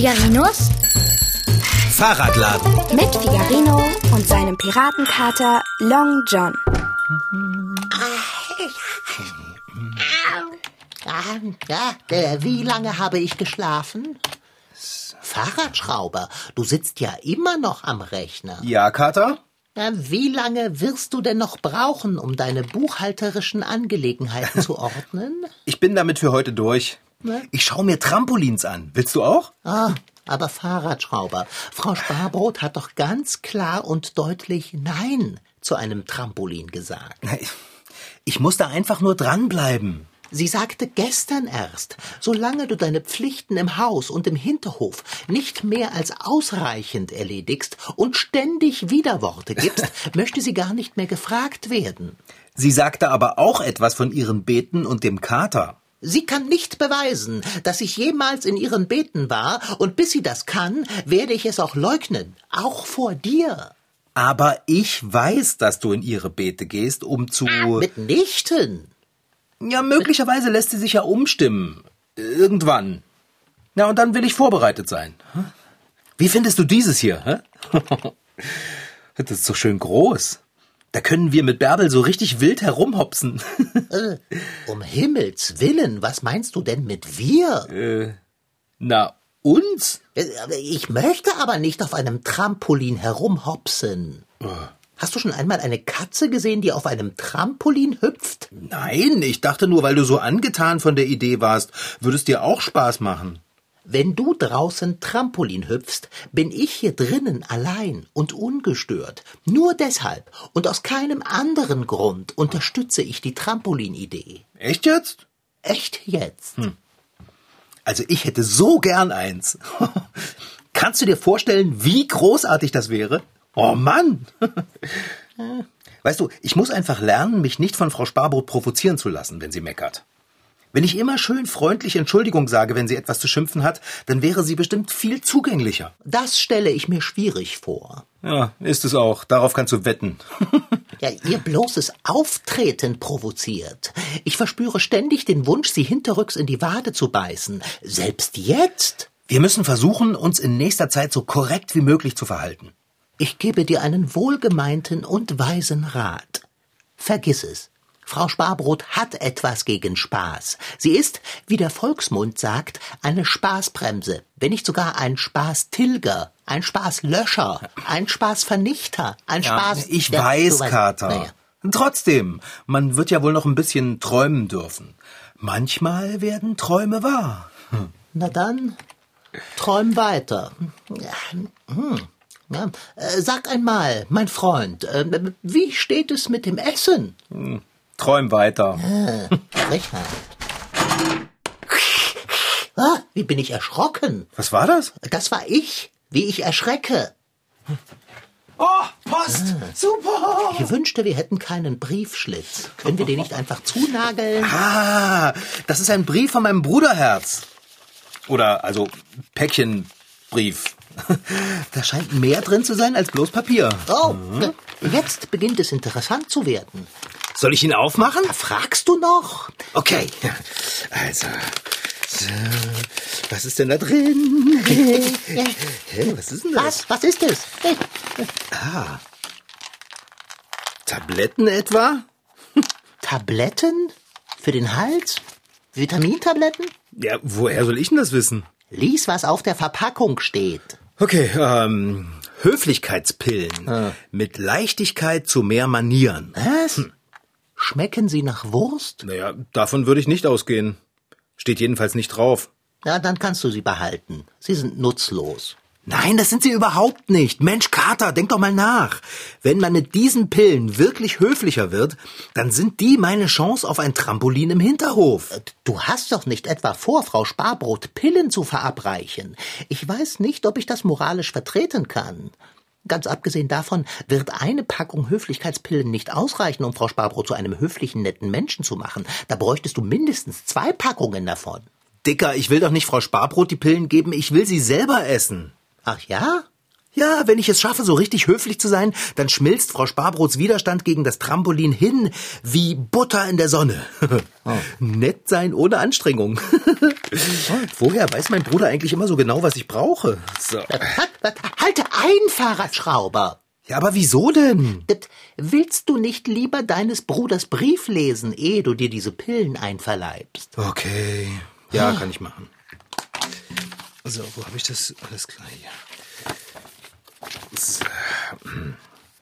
Figarinos Fahrradladen. mit Figarino und seinem Piratenkater Long John. Ja, wie lange habe ich geschlafen? Fahrradschrauber, du sitzt ja immer noch am Rechner. Ja, Kater? Wie lange wirst du denn noch brauchen, um deine buchhalterischen Angelegenheiten zu ordnen? Ich bin damit für heute durch. Ne? Ich schaue mir Trampolins an. Willst du auch? Ah, aber Fahrradschrauber, Frau Sparbrot hat doch ganz klar und deutlich Nein zu einem Trampolin gesagt. Ich muss da einfach nur dranbleiben. Sie sagte gestern erst, solange du deine Pflichten im Haus und im Hinterhof nicht mehr als ausreichend erledigst und ständig Widerworte gibst, möchte sie gar nicht mehr gefragt werden. Sie sagte aber auch etwas von ihren Beten und dem Kater. Sie kann nicht beweisen, dass ich jemals in ihren Beten war, und bis sie das kann, werde ich es auch leugnen, auch vor dir. Aber ich weiß, dass du in ihre Bete gehst, um zu... Mitnichten. Ja, möglicherweise lässt sie sich ja umstimmen. Irgendwann. Na, und dann will ich vorbereitet sein. Wie findest du dieses hier? Das ist so schön groß. Da können wir mit Bärbel so richtig wild herumhopsen. Äh, um Himmels willen, was meinst du denn mit wir? Na, uns? Äh, Ich möchte aber nicht auf einem Trampolin herumhopsen. Hast du schon einmal eine Katze gesehen, die auf einem Trampolin hüpft? Nein, ich dachte nur, weil du so angetan von der Idee warst, würde es dir auch Spaß machen. Wenn du draußen Trampolin hüpfst, bin ich hier drinnen allein und ungestört. Nur deshalb und aus keinem anderen Grund unterstütze ich die Trampolinidee. Echt jetzt? Echt jetzt? Also ich hätte so gern eins. Kannst du dir vorstellen, wie großartig das wäre? Oh Mann! Weißt du, ich muss einfach lernen, mich nicht von Frau Sparbrot provozieren zu lassen, wenn sie meckert. Wenn ich immer schön freundlich Entschuldigung sage, wenn sie etwas zu schimpfen hat, dann wäre sie bestimmt viel zugänglicher. Das stelle ich mir schwierig vor. Ja, ist es auch. Darauf kannst du wetten. Ja, ihr bloßes Auftreten provoziert. Ich verspüre ständig den Wunsch, sie hinterrücks in die Wade zu beißen. Selbst jetzt. Wir müssen versuchen, uns in nächster Zeit so korrekt wie möglich zu verhalten. Ich gebe dir einen wohlgemeinten und weisen Rat. Vergiss es. Frau Sparbrot hat etwas gegen Spaß. Sie ist, wie der Volksmund sagt, eine Spaßbremse, wenn nicht sogar ein Spaßtilger, ein Spaßlöscher, ein Spaßvernichter, ein Spaß. ich Ja, weiß, weißt- Kater. Naja. Trotzdem, man wird ja wohl noch ein bisschen träumen dürfen. Manchmal werden Träume wahr. Na dann, träum weiter. Ja, hm. Ja, äh, sag einmal, mein Freund, äh, wie steht es mit dem Essen? Träum weiter. Richard. Ah, wie bin ich erschrocken? Was war das? Das war ich, wie ich erschrecke. Oh, Post! Super! Ich wünschte, wir hätten keinen Briefschlitz. Können wir den nicht einfach zunageln? Ah, das ist ein Brief von meinem Bruderherz. Oder, also, Päckchenbrief. Da scheint mehr drin zu sein als bloß Papier. Oh, jetzt beginnt es interessant zu werden. Soll ich ihn aufmachen? Fragst du noch? Okay. Also, so, was ist denn da drin? Hä, was ist denn das? Was? Was ist es? Hey, Tabletten etwa? Tabletten? Für den Hals? Vitamintabletten? Ja, woher soll ich denn das wissen? Lies, was auf der Verpackung steht. Okay, ähm, Höflichkeitspillen. Mit Leichtigkeit zu mehr Manieren. Was? Schmecken sie nach Wurst? Naja, davon würde ich nicht ausgehen. Steht jedenfalls nicht drauf. Ja, dann kannst du sie behalten. Sie sind nutzlos. Nein, das sind sie überhaupt nicht. Mensch, Kater, denk doch mal nach. Wenn man mit diesen Pillen wirklich höflicher wird, dann sind die meine Chance auf ein Trampolin im Hinterhof. Du hast doch nicht etwa vor, Frau Sparbrot Pillen zu verabreichen. Ich weiß nicht, ob ich das moralisch vertreten kann. Ganz abgesehen davon wird eine Packung Höflichkeitspillen nicht ausreichen, um Frau Sparbrot zu einem höflichen, netten Menschen zu machen. Da bräuchtest du mindestens zwei Packungen davon. Dicker, ich will doch nicht Frau Sparbrot die Pillen geben, ich will sie selber essen. Ach ja? Ja, wenn ich es schaffe, so richtig höflich zu sein, dann schmilzt Frau Sparbrots Widerstand gegen das Trampolin hin wie Butter in der Sonne. Oh. Nett sein ohne Anstrengung. Woher weiß mein Bruder eigentlich immer so genau, was ich brauche? So. Halte ein, Fahrradschrauber! Ja, aber wieso denn? Willst du nicht lieber deines Bruders Brief lesen, ehe du dir diese Pillen einverleibst? Okay. Ja, kann ich machen. So, wo habe ich das? Alles klar hier.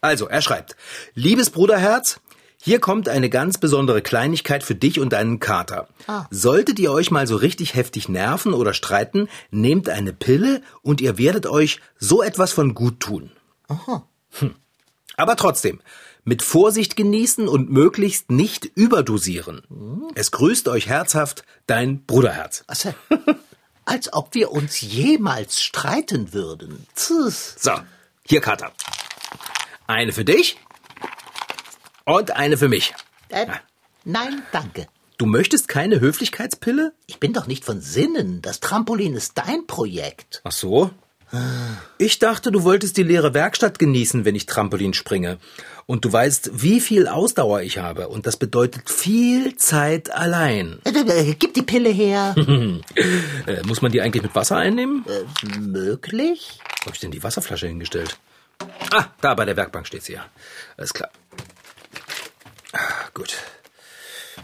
Also, er schreibt, liebes Bruderherz, hier kommt eine ganz besondere Kleinigkeit für dich und deinen Kater. Ah. Solltet ihr euch mal so richtig heftig nerven oder streiten, nehmt eine Pille und ihr werdet euch so etwas von gut tun. Aha. Hm. Aber trotzdem, mit Vorsicht genießen und möglichst nicht überdosieren. Hm. Es grüßt euch herzhaft dein Bruderherz. Also, als ob wir uns jemals streiten würden. Tschüss. So, hier, Kater. Eine für dich und eine für mich. Äh, nein, danke. Du möchtest keine Höflichkeitspille? Ich bin doch nicht von Sinnen. Das Trampolin ist dein Projekt. Ach so? Ich dachte, du wolltest die leere Werkstatt genießen, wenn ich Trampolin springe. Und du weißt, wie viel Ausdauer ich habe. Und das bedeutet viel Zeit allein. Äh, äh, gib die Pille her. äh, muss man die eigentlich mit Wasser einnehmen? Äh, möglich. Wo habe ich denn die Wasserflasche hingestellt? Ah, da bei der Werkbank steht sie ja. Alles klar. Ah, gut.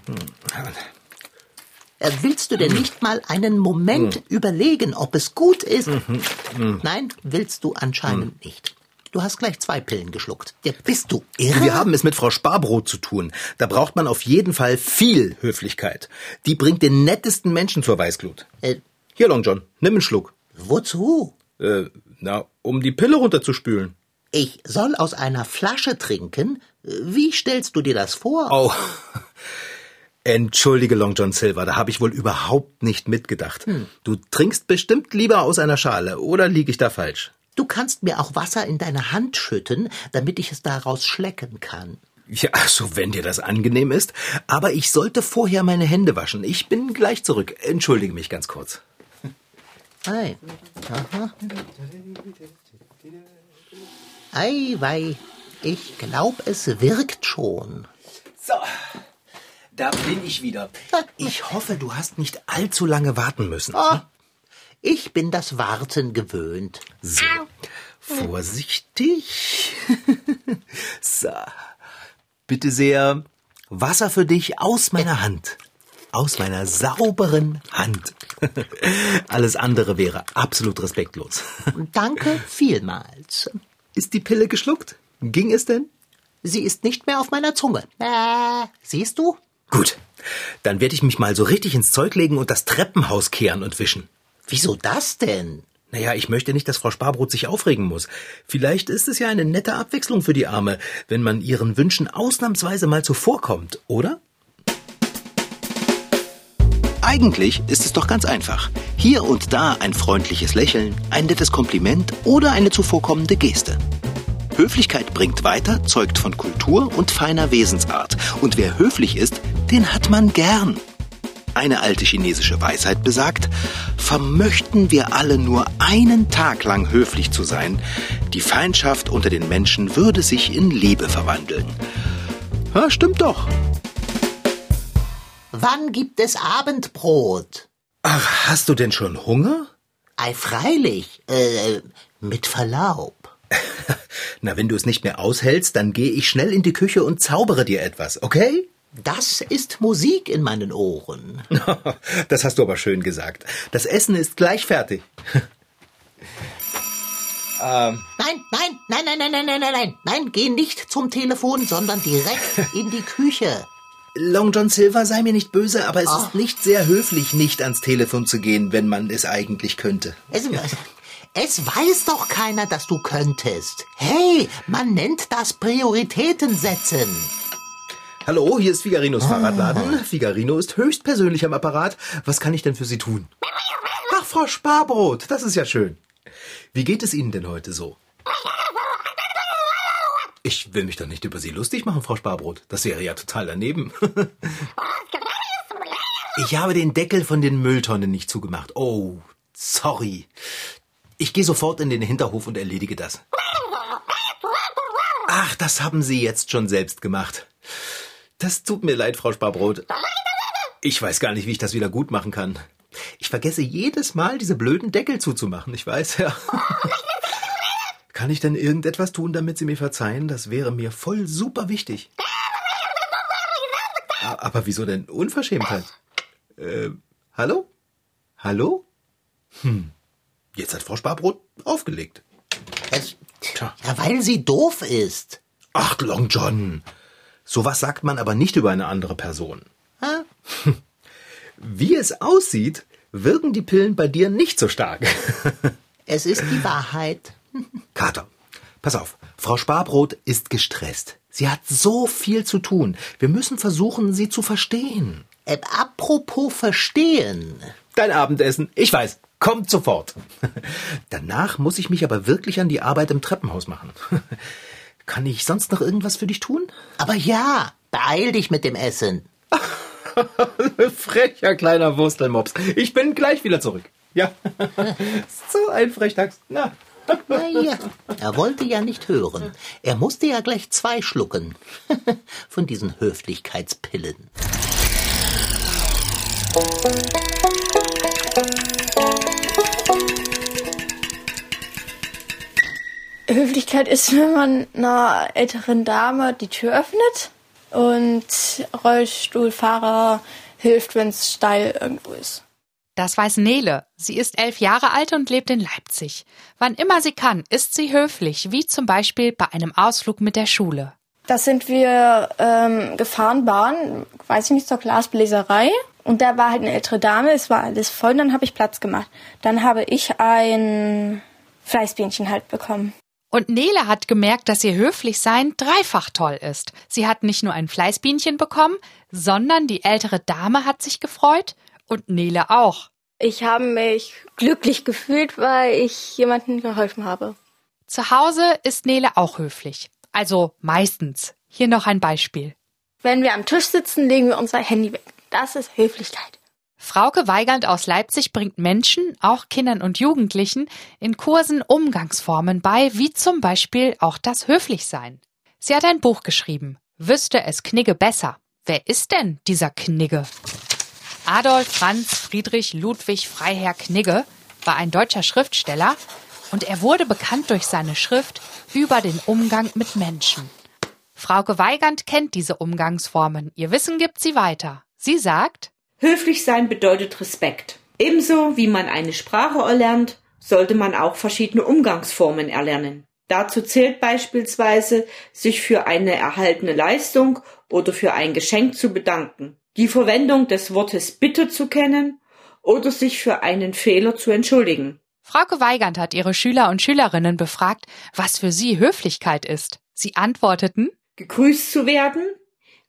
Hm. Äh, willst du denn hm. nicht mal einen Moment hm. überlegen, ob es gut ist? Mhm. Mhm. Nein, willst du anscheinend mhm. nicht. Du hast gleich zwei Pillen geschluckt. Ja, bist du irre? Wir haben es mit Frau Sparbrot zu tun. Da braucht man auf jeden Fall viel Höflichkeit. Die bringt den nettesten Menschen zur Weißglut. Äh, Hier, Long John, nimm einen Schluck. Wozu? Äh, na, um die Pille runterzuspülen. Ich soll aus einer Flasche trinken? Wie stellst du dir das vor? Oh. Entschuldige, Long John Silver, da habe ich wohl überhaupt nicht mitgedacht. Hm. Du trinkst bestimmt lieber aus einer Schale, oder liege ich da falsch? Du kannst mir auch Wasser in deine Hand schütten, damit ich es daraus schlecken kann. Ja, so wenn dir das angenehm ist. Aber ich sollte vorher meine Hände waschen. Ich bin gleich zurück. Entschuldige mich ganz kurz. Ei. Aha. Ei, wei. Ich glaube, es wirkt schon. So. Da bin ich wieder. Ich hoffe, du hast nicht allzu lange warten müssen. Oh, ich bin das Warten gewöhnt. So, vorsichtig. so, bitte sehr, Wasser für dich aus meiner Hand. Aus meiner sauberen Hand. Alles andere wäre absolut respektlos. Danke vielmals. Ist die Pille geschluckt? Ging es denn? Sie ist nicht mehr auf meiner Zunge. Äh, siehst du? Gut. Dann werde ich mich mal so richtig ins Zeug legen und das Treppenhaus kehren und wischen. Wieso das denn? Naja, ich möchte nicht, dass Frau Sparbrot sich aufregen muss. Vielleicht ist es ja eine nette Abwechslung für die Arme, wenn man ihren Wünschen ausnahmsweise mal zuvorkommt, oder? Eigentlich ist es doch ganz einfach. Hier und da ein freundliches Lächeln, ein nettes Kompliment oder eine zuvorkommende Geste. Höflichkeit bringt weiter, zeugt von Kultur und feiner Wesensart. Und wer höflich ist, den hat man gern. Eine alte chinesische Weisheit besagt, vermöchten wir alle nur einen Tag lang höflich zu sein, die Feindschaft unter den Menschen würde sich in Liebe verwandeln. Ja, stimmt doch. Wann gibt es Abendbrot? Ach, hast du denn schon Hunger? Ei, freilich. Äh, mit Verlaub. Na, wenn du es nicht mehr aushältst, dann gehe ich schnell in die Küche und zaubere dir etwas, okay? Das ist Musik in meinen Ohren. das hast du aber schön gesagt. Das Essen ist gleich fertig. ähm. Nein, nein, nein, nein, nein, nein, nein, nein, nein, nein, geh nicht zum Telefon, sondern direkt in die Küche. Long John Silver sei mir nicht böse, aber es oh. ist nicht sehr höflich, nicht ans Telefon zu gehen, wenn man es eigentlich könnte. Es, es weiß doch keiner, dass du könntest. Hey, man nennt das Prioritäten setzen. Hallo, hier ist Figarinos Fahrradladen. Figarino ist höchstpersönlich am Apparat. Was kann ich denn für Sie tun? Ach, Frau Sparbrot, das ist ja schön. Wie geht es Ihnen denn heute so? Ich will mich doch nicht über Sie lustig machen, Frau Sparbrot. Das wäre ja total daneben. Ich habe den Deckel von den Mülltonnen nicht zugemacht. Oh, sorry. Ich gehe sofort in den Hinterhof und erledige das. Ach, das haben Sie jetzt schon selbst gemacht. Das tut mir leid, Frau Sparbrot. Ich weiß gar nicht, wie ich das wieder gut machen kann. Ich vergesse jedes Mal, diese blöden Deckel zuzumachen. Ich weiß, ja. Kann ich denn irgendetwas tun, damit Sie mir verzeihen? Das wäre mir voll super wichtig. Aber wieso denn Unverschämtheit? Äh, hallo? Hallo? Hm. Jetzt hat Frau Sparbrot aufgelegt. Tja. Ja, weil sie doof ist. Ach, Long John. Sowas sagt man aber nicht über eine andere Person. Hä? Wie es aussieht, wirken die Pillen bei dir nicht so stark. es ist die Wahrheit. Kater, pass auf. Frau Sparbrot ist gestresst. Sie hat so viel zu tun. Wir müssen versuchen, sie zu verstehen. Äh, apropos verstehen. Dein Abendessen. Ich weiß. Kommt sofort. Danach muss ich mich aber wirklich an die Arbeit im Treppenhaus machen. Kann ich sonst noch irgendwas für dich tun? Aber ja, beeil dich mit dem Essen. Frecher kleiner Wurstelmops. Ich bin gleich wieder zurück. Ja. so ein Frechdachs. Na. Na ja, er wollte ja nicht hören. Er musste ja gleich zwei schlucken. Von diesen Höflichkeitspillen. Höflichkeit ist, wenn man einer älteren Dame die Tür öffnet und Rollstuhlfahrer hilft, wenn es steil irgendwo ist. Das weiß Nele. Sie ist elf Jahre alt und lebt in Leipzig. Wann immer sie kann, ist sie höflich, wie zum Beispiel bei einem Ausflug mit der Schule. Da sind wir ähm, gefahren, Bahn, weiß ich nicht, zur Glasbläserei. Und da war halt eine ältere Dame, es war alles voll, und dann habe ich Platz gemacht. Dann habe ich ein Fleißbienchen halt bekommen. Und Nele hat gemerkt, dass ihr Höflichsein dreifach toll ist. Sie hat nicht nur ein Fleißbienchen bekommen, sondern die ältere Dame hat sich gefreut und Nele auch. Ich habe mich glücklich gefühlt, weil ich jemandem geholfen habe. Zu Hause ist Nele auch höflich. Also meistens. Hier noch ein Beispiel. Wenn wir am Tisch sitzen, legen wir unser Handy weg. Das ist Höflichkeit. Frauke Weigand aus Leipzig bringt Menschen, auch Kindern und Jugendlichen, in Kursen Umgangsformen bei, wie zum Beispiel auch das Höflichsein. Sie hat ein Buch geschrieben. Wüsste es Knigge besser. Wer ist denn dieser Knigge? Adolf Franz Friedrich Ludwig Freiherr Knigge war ein deutscher Schriftsteller und er wurde bekannt durch seine Schrift über den Umgang mit Menschen. Frauke Weigand kennt diese Umgangsformen. Ihr Wissen gibt sie weiter. Sie sagt, Höflich sein bedeutet Respekt. Ebenso wie man eine Sprache erlernt, sollte man auch verschiedene Umgangsformen erlernen. Dazu zählt beispielsweise, sich für eine erhaltene Leistung oder für ein Geschenk zu bedanken, die Verwendung des Wortes Bitte zu kennen oder sich für einen Fehler zu entschuldigen. Frauke Weigand hat ihre Schüler und Schülerinnen befragt, was für sie Höflichkeit ist. Sie antworteten, gegrüßt zu werden,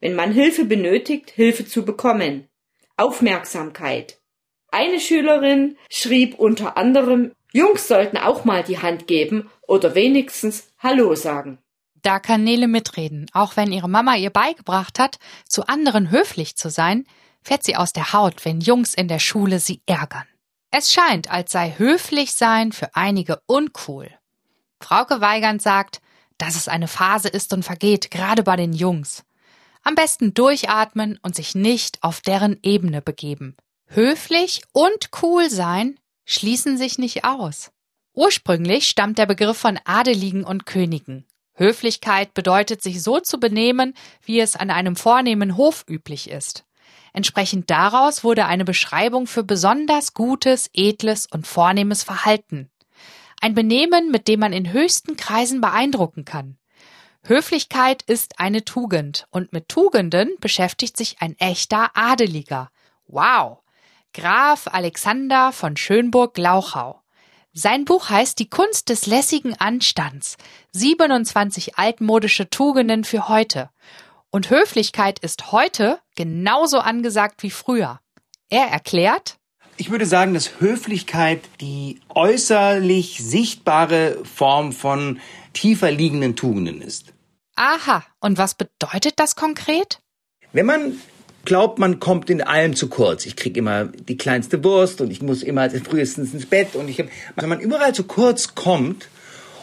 wenn man Hilfe benötigt, Hilfe zu bekommen, Aufmerksamkeit. Eine Schülerin schrieb unter anderem, Jungs sollten auch mal die Hand geben oder wenigstens Hallo sagen. Da kann Nele mitreden. Auch wenn ihre Mama ihr beigebracht hat, zu anderen höflich zu sein, fährt sie aus der Haut, wenn Jungs in der Schule sie ärgern. Es scheint, als sei höflich sein für einige uncool. Frauke Weigand sagt, dass es eine Phase ist und vergeht, gerade bei den Jungs. Am besten durchatmen und sich nicht auf deren Ebene begeben. Höflich und cool sein schließen sich nicht aus. Ursprünglich stammt der Begriff von Adeligen und Königen. Höflichkeit bedeutet, sich so zu benehmen, wie es an einem vornehmen Hof üblich ist. Entsprechend daraus wurde eine Beschreibung für besonders gutes, edles und vornehmes Verhalten. Ein Benehmen, mit dem man in höchsten Kreisen beeindrucken kann. Höflichkeit ist eine Tugend und mit Tugenden beschäftigt sich ein echter Adeliger. Wow! Graf Alexander von Schönburg-Glauchau. Sein Buch heißt Die Kunst des lässigen Anstands. 27 altmodische Tugenden für heute. Und Höflichkeit ist heute genauso angesagt wie früher. Er erklärt, ich würde sagen, dass Höflichkeit die äußerlich sichtbare Form von tiefer liegenden Tugenden ist. Aha, und was bedeutet das konkret? Wenn man glaubt, man kommt in allem zu kurz. Ich krieg immer die kleinste Wurst und ich muss immer frühestens ins Bett und ich hab, wenn man überall zu kurz kommt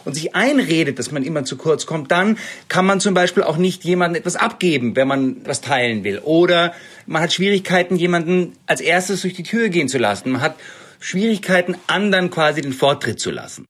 und sich einredet, dass man immer zu kurz kommt, dann kann man zum Beispiel auch nicht jemandem etwas abgeben, wenn man was teilen will. Oder man hat Schwierigkeiten, jemanden als erstes durch die Tür gehen zu lassen. Man hat Schwierigkeiten, anderen quasi den Vortritt zu lassen.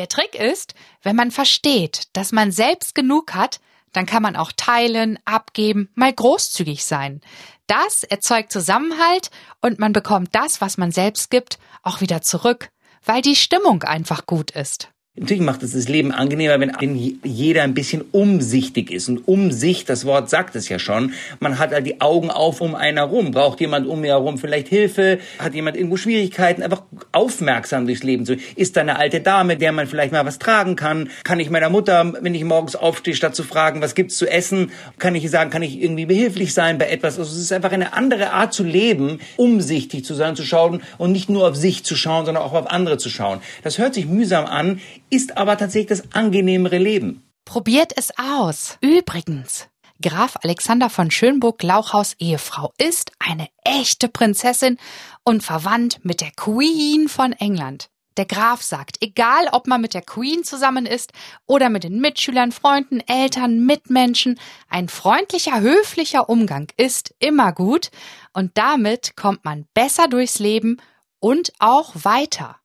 Der Trick ist, wenn man versteht, dass man selbst genug hat, dann kann man auch teilen, abgeben, mal großzügig sein. Das erzeugt Zusammenhalt und man bekommt das, was man selbst gibt, auch wieder zurück, weil die Stimmung einfach gut ist. Natürlich macht es das Leben angenehmer, wenn jeder ein bisschen umsichtig ist. Und Umsicht, das Wort sagt es ja schon. Man hat halt die Augen auf um einen herum. Braucht jemand um mir herum vielleicht Hilfe? Hat jemand irgendwo Schwierigkeiten? Einfach aufmerksam durchs Leben zu. Ist da eine alte Dame, der man vielleicht mal was tragen kann? Kann ich meiner Mutter, wenn ich morgens aufstehe, statt zu fragen, was gibt's zu essen, kann ich sagen, kann ich irgendwie behilflich sein bei etwas? Also es ist einfach eine andere Art zu leben, umsichtig zu sein, zu schauen und nicht nur auf sich zu schauen, sondern auch auf andere zu schauen. Das hört sich mühsam an ist aber tatsächlich das angenehmere Leben. Probiert es aus. Übrigens, Graf Alexander von Schönburg-Lauchhaus Ehefrau ist eine echte Prinzessin und verwandt mit der Queen von England. Der Graf sagt, egal ob man mit der Queen zusammen ist oder mit den Mitschülern, Freunden, Eltern, Mitmenschen, ein freundlicher, höflicher Umgang ist immer gut und damit kommt man besser durchs Leben und auch weiter.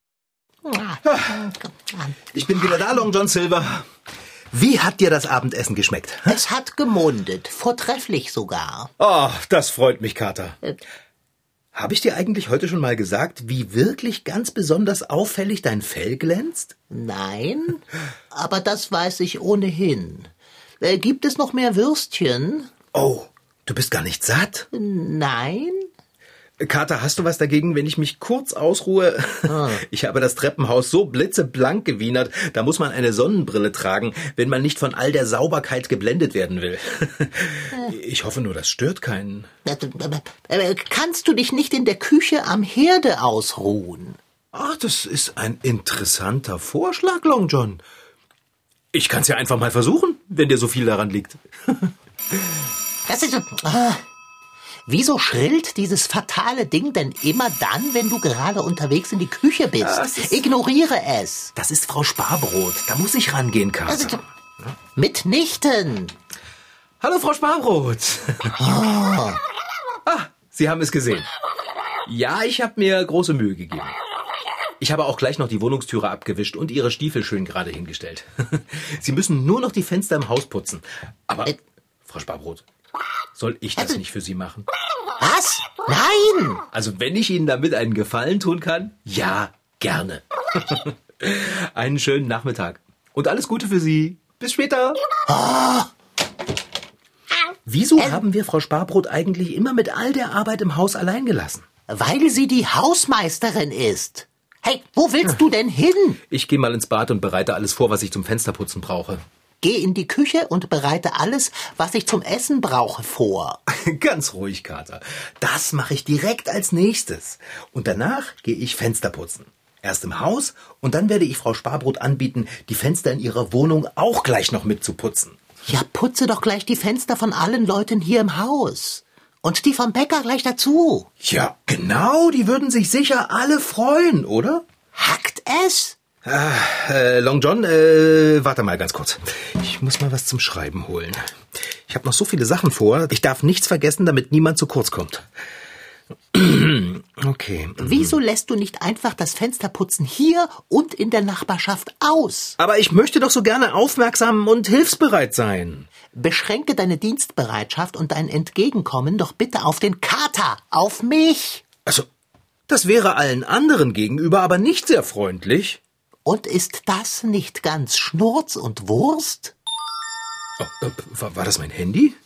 Ich bin wieder da, Long John Silver. Wie hat dir das Abendessen geschmeckt? Es hat gemundet, vortrefflich sogar. Oh, das freut mich, Kater. Äh. Habe ich dir eigentlich heute schon mal gesagt, wie wirklich ganz besonders auffällig dein Fell glänzt? Nein, aber das weiß ich ohnehin. Äh, gibt es noch mehr Würstchen? Oh, du bist gar nicht satt? Nein. Kater, hast du was dagegen, wenn ich mich kurz ausruhe? Ah. Ich habe das Treppenhaus so blitzeblank gewienert, da muss man eine Sonnenbrille tragen, wenn man nicht von all der Sauberkeit geblendet werden will. Ich hoffe nur, das stört keinen. Kannst du dich nicht in der Küche am Herde ausruhen? Ach, das ist ein interessanter Vorschlag, Long John. Ich kann's ja einfach mal versuchen, wenn dir so viel daran liegt. Das ist so. Ah. Wieso schrillt dieses fatale Ding denn immer dann, wenn du gerade unterwegs in die Küche bist? Ignoriere es. Das ist Frau Sparbrot. Da muss ich rangehen, Kater. Also, mitnichten. Hallo, Frau Sparbrot. Oh. ah, Sie haben es gesehen. Ja, ich habe mir große Mühe gegeben. Ich habe auch gleich noch die Wohnungstüre abgewischt und Ihre Stiefel schön gerade hingestellt. Sie müssen nur noch die Fenster im Haus putzen. Aber, äh, Frau Sparbrot, soll ich das nicht für Sie machen? Was? Nein! Also wenn ich Ihnen damit einen Gefallen tun kann, ja, gerne. einen schönen Nachmittag. Und alles Gute für Sie. Bis später. Oh. Wieso äh. haben wir Frau Sparbrot eigentlich immer mit all der Arbeit im Haus allein gelassen? Weil sie die Hausmeisterin ist. Hey, wo willst du denn hin? Ich gehe mal ins Bad und bereite alles vor, was ich zum Fensterputzen brauche. Geh in die Küche und bereite alles, was ich zum Essen brauche, vor. Ganz ruhig, Kater. Das mache ich direkt als nächstes. Und danach gehe ich Fenster putzen. Erst im Haus und dann werde ich Frau Sparbrot anbieten, die Fenster in ihrer Wohnung auch gleich noch mitzuputzen. Ja, putze doch gleich die Fenster von allen Leuten hier im Haus. Und die vom Bäcker gleich dazu. Ja, genau, die würden sich sicher alle freuen, oder? Hackt es? Ah, äh, Long John, äh, warte mal ganz kurz. Ich muss mal was zum Schreiben holen. Ich habe noch so viele Sachen vor. Ich darf nichts vergessen, damit niemand zu kurz kommt. Okay. Wieso lässt du nicht einfach das Fensterputzen hier und in der Nachbarschaft aus? Aber ich möchte doch so gerne aufmerksam und hilfsbereit sein. Beschränke deine Dienstbereitschaft und dein Entgegenkommen doch bitte auf den Kater, auf mich. Also, das wäre allen anderen gegenüber aber nicht sehr freundlich. Und ist das nicht ganz Schnurz und Wurst? Oh, äh, war das mein Handy?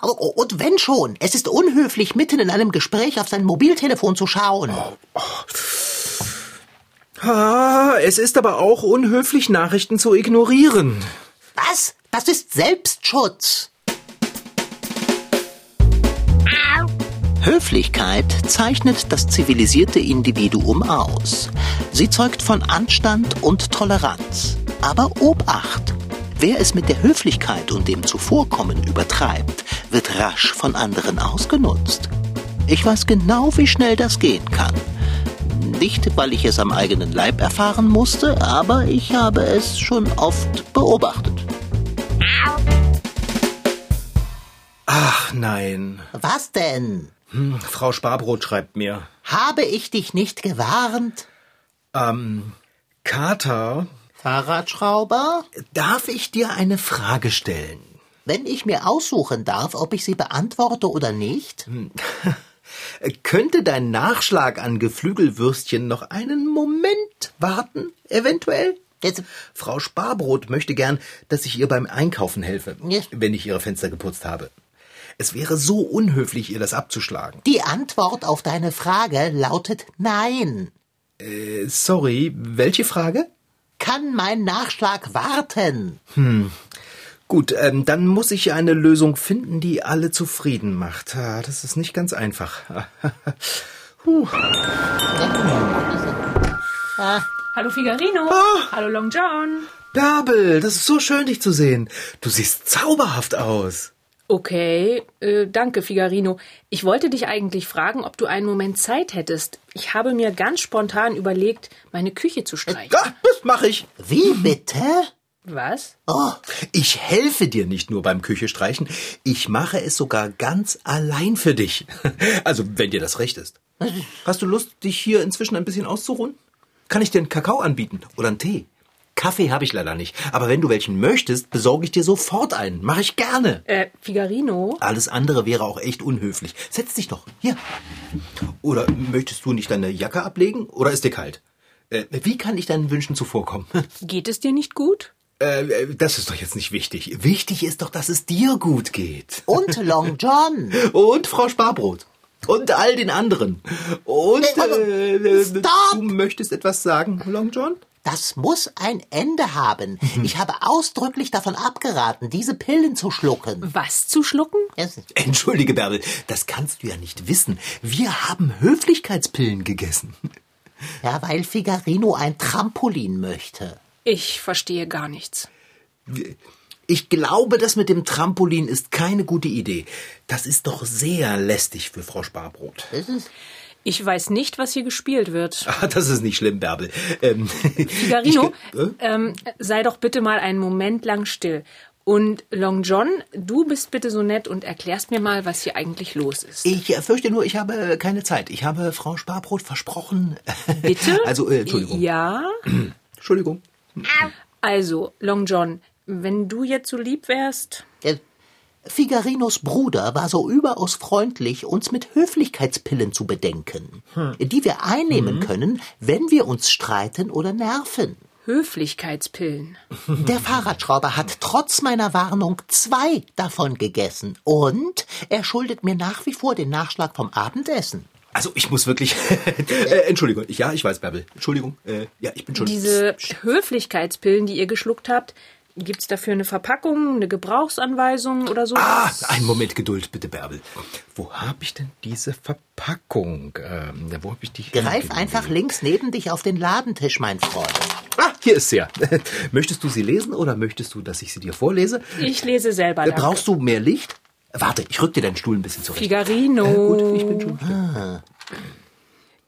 Und wenn schon, es ist unhöflich, mitten in einem Gespräch auf sein Mobiltelefon zu schauen. Oh, oh. Ah, es ist aber auch unhöflich, Nachrichten zu ignorieren. Was? Das ist Selbstschutz. Höflichkeit zeichnet das zivilisierte Individuum aus. Sie zeugt von Anstand und Toleranz. Aber Obacht! Wer es mit der Höflichkeit und dem Zuvorkommen übertreibt, wird rasch von anderen ausgenutzt. Ich weiß genau, wie schnell das gehen kann. Nicht, weil ich es am eigenen Leib erfahren musste, aber ich habe es schon oft beobachtet. Ach nein. Was denn? Hm, Frau Sparbrot schreibt mir. Habe ich dich nicht gewarnt? Ähm, Kater, Fahrradschrauber? darf ich dir eine Frage stellen? Wenn ich mir aussuchen darf, ob ich sie beantworte oder nicht? Könnte dein Nachschlag an Geflügelwürstchen noch einen Moment warten, eventuell? Jetzt, Frau Sparbrot möchte gern, dass ich ihr beim Einkaufen helfe, Ja. wenn ich ihre Fenster geputzt habe. Es wäre so unhöflich, ihr das abzuschlagen. die Antwort auf deine Frage lautet nein. Äh, sorry, welche Frage? Kann mein Nachschlag warten? Gut, ähm, dann muss ich eine Lösung finden, die alle zufrieden macht. Ah, Das ist nicht ganz einfach. Puh. Hallo Figarino. Hallo Long John. Bärbel, das ist so schön, dich zu sehen. Du siehst zauberhaft aus. Okay, äh, danke Figarino. Ich wollte dich eigentlich fragen, ob du einen Moment Zeit hättest. Ich habe mir ganz spontan überlegt, meine Küche zu streichen. Ja, das mache ich. Wie bitte? Was? Oh, Ich helfe dir nicht nur beim Küchestreichen, ich mache es sogar ganz allein für dich. Also, wenn dir das recht ist. Hast du Lust, dich hier inzwischen ein bisschen auszuruhen? Kann ich dir einen Kakao anbieten oder einen Tee? Kaffee habe ich leider nicht, aber wenn du welchen möchtest, besorge ich dir sofort einen. Mache ich gerne. Äh, Figarino? Alles andere wäre auch echt unhöflich. Setz dich doch. Hier. Oder möchtest du nicht deine Jacke ablegen oder ist dir kalt? Äh, wie kann ich deinen Wünschen zuvorkommen? Geht es dir nicht gut? Äh, äh, das ist doch jetzt nicht wichtig. Wichtig ist doch, dass es dir gut geht. und Long John. Und Frau Sparbrot. Und all den anderen. Und Nee, aber- äh, äh, Stop! du möchtest etwas sagen, Long John? Das muss ein Ende haben. Ich habe ausdrücklich davon abgeraten, diese Pillen zu schlucken. Was zu schlucken? Entschuldige, Bärbel, das kannst du ja nicht wissen. Wir haben Höflichkeitspillen gegessen. Ja, weil Figarino ein Trampolin möchte. Ich verstehe gar nichts. Ich glaube, das mit dem Trampolin ist keine gute Idee. Das ist doch sehr lästig für Frau Sparbrot. Das ist Ich weiß nicht, was hier gespielt wird. Ah, das ist nicht schlimm, Bärbel. Ähm, Figarino, ich, äh? ähm, sei doch bitte mal einen Moment lang still. Und Long John, du bist bitte so nett und erklärst mir mal, was hier eigentlich los ist. Ich fürchte nur, ich habe keine Zeit. Ich habe Frau Sparbrot versprochen. Bitte? Also, äh, Entschuldigung. Ja. Entschuldigung. Also, Long John, wenn du jetzt so lieb wärst. Äh, Figarinos Bruder war so überaus freundlich, uns mit Höflichkeitspillen zu bedenken, die wir einnehmen können, wenn wir uns streiten oder nerven. Höflichkeitspillen. Der Fahrradschrauber hat trotz meiner Warnung zwei davon gegessen und er schuldet mir nach wie vor den Nachschlag vom Abendessen. Also, ich muss wirklich. äh, Entschuldigung. Ja, ich weiß, Bärbel. Entschuldigung. Äh, ja, ich bin schon. Diese Höflichkeitspillen, die ihr geschluckt habt, gibt's dafür eine Verpackung, eine Gebrauchsanweisung oder so? Ah, einen Moment Geduld, bitte, Bärbel. Wo habe ich denn diese Verpackung? Ähm, wo habe ich die? Greif einfach links neben dich auf den Ladentisch, mein Freund. Ah, hier ist sie ja. Möchtest du sie lesen oder möchtest du, dass ich sie dir vorlese? Ich lese selber. Äh, danke. Brauchst du mehr Licht? Warte, ich rück dir deinen Stuhl ein bisschen zurecht. Figarino. Äh, gut, ich bin schon. hier.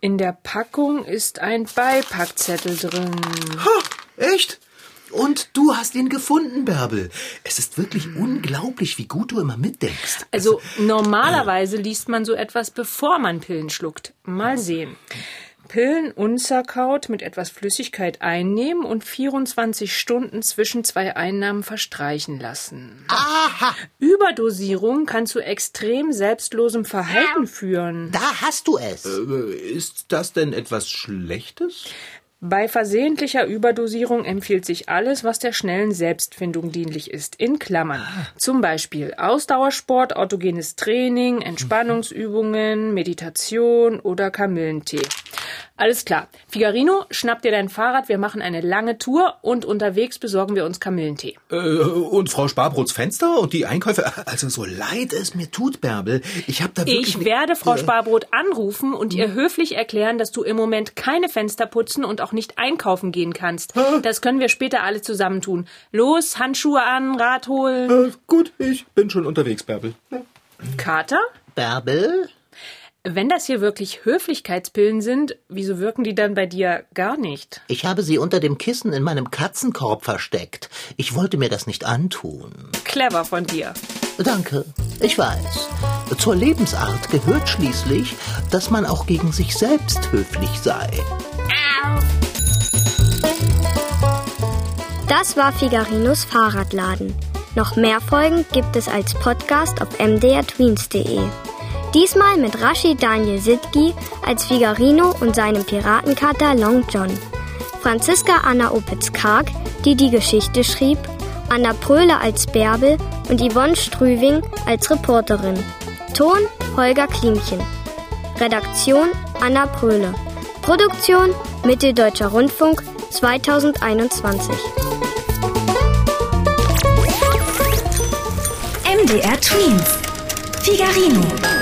In der Packung ist ein Beipackzettel drin. Ha, echt? Und du hast ihn gefunden, Bärbel. Es ist wirklich unglaublich, wie gut du immer mitdenkst. Also normalerweise liest man so etwas, bevor man Pillen schluckt. Mal sehen. Pillen unzerkaut mit etwas Flüssigkeit einnehmen und 24 Stunden zwischen zwei Einnahmen verstreichen lassen. Aha, Überdosierung kann zu extrem selbstlosem Verhalten führen. da hast du es. Äh, Ist das denn etwas Schlechtes? Bei versehentlicher Überdosierung empfiehlt sich alles, was der schnellen Selbstfindung dienlich ist, in Klammern. Zum Beispiel Ausdauersport, autogenes Training, Entspannungsübungen, Meditation oder Kamillentee. Alles klar. Figarino, schnapp dir dein Fahrrad, wir machen eine lange Tour und unterwegs besorgen wir uns Kamillentee. Äh, und Frau Sparbrots Fenster und die Einkäufe? Also so leid es mir tut, Bärbel. Ich habe da wirklich... Ich werde Frau Sparbrot anrufen und ihr höflich erklären, dass du im Moment keine Fenster putzen und auch nicht einkaufen gehen kannst. Das können wir später alle zusammen tun. Los, Handschuhe an, Rad holen. Äh, gut, ich bin schon unterwegs, Bärbel. Kater? Bärbel? Wenn das hier wirklich Höflichkeitspillen sind, wieso wirken die dann bei dir gar nicht? Ich habe sie unter dem Kissen in meinem Katzenkorb versteckt. Ich wollte mir das nicht antun. Clever von dir. Danke, ich weiß. Zur Lebensart gehört schließlich, dass man auch gegen sich selbst höflich sei. Das war Figarinos Fahrradladen. Noch mehr Folgen gibt es als Podcast auf mdrtweens.de. Diesmal mit Rashid Daniel Sidgi als Figarino und seinem Piratenkater Long John. Franziska Anna Opitz-Karg, die die Geschichte schrieb, Anna Pröhle als Bärbel und Yvonne Strüving als Reporterin. Ton Holger Klimchen. Redaktion Anna Pröhle. Produktion Mitteldeutscher Rundfunk 2021. MDR Twins. Figarino.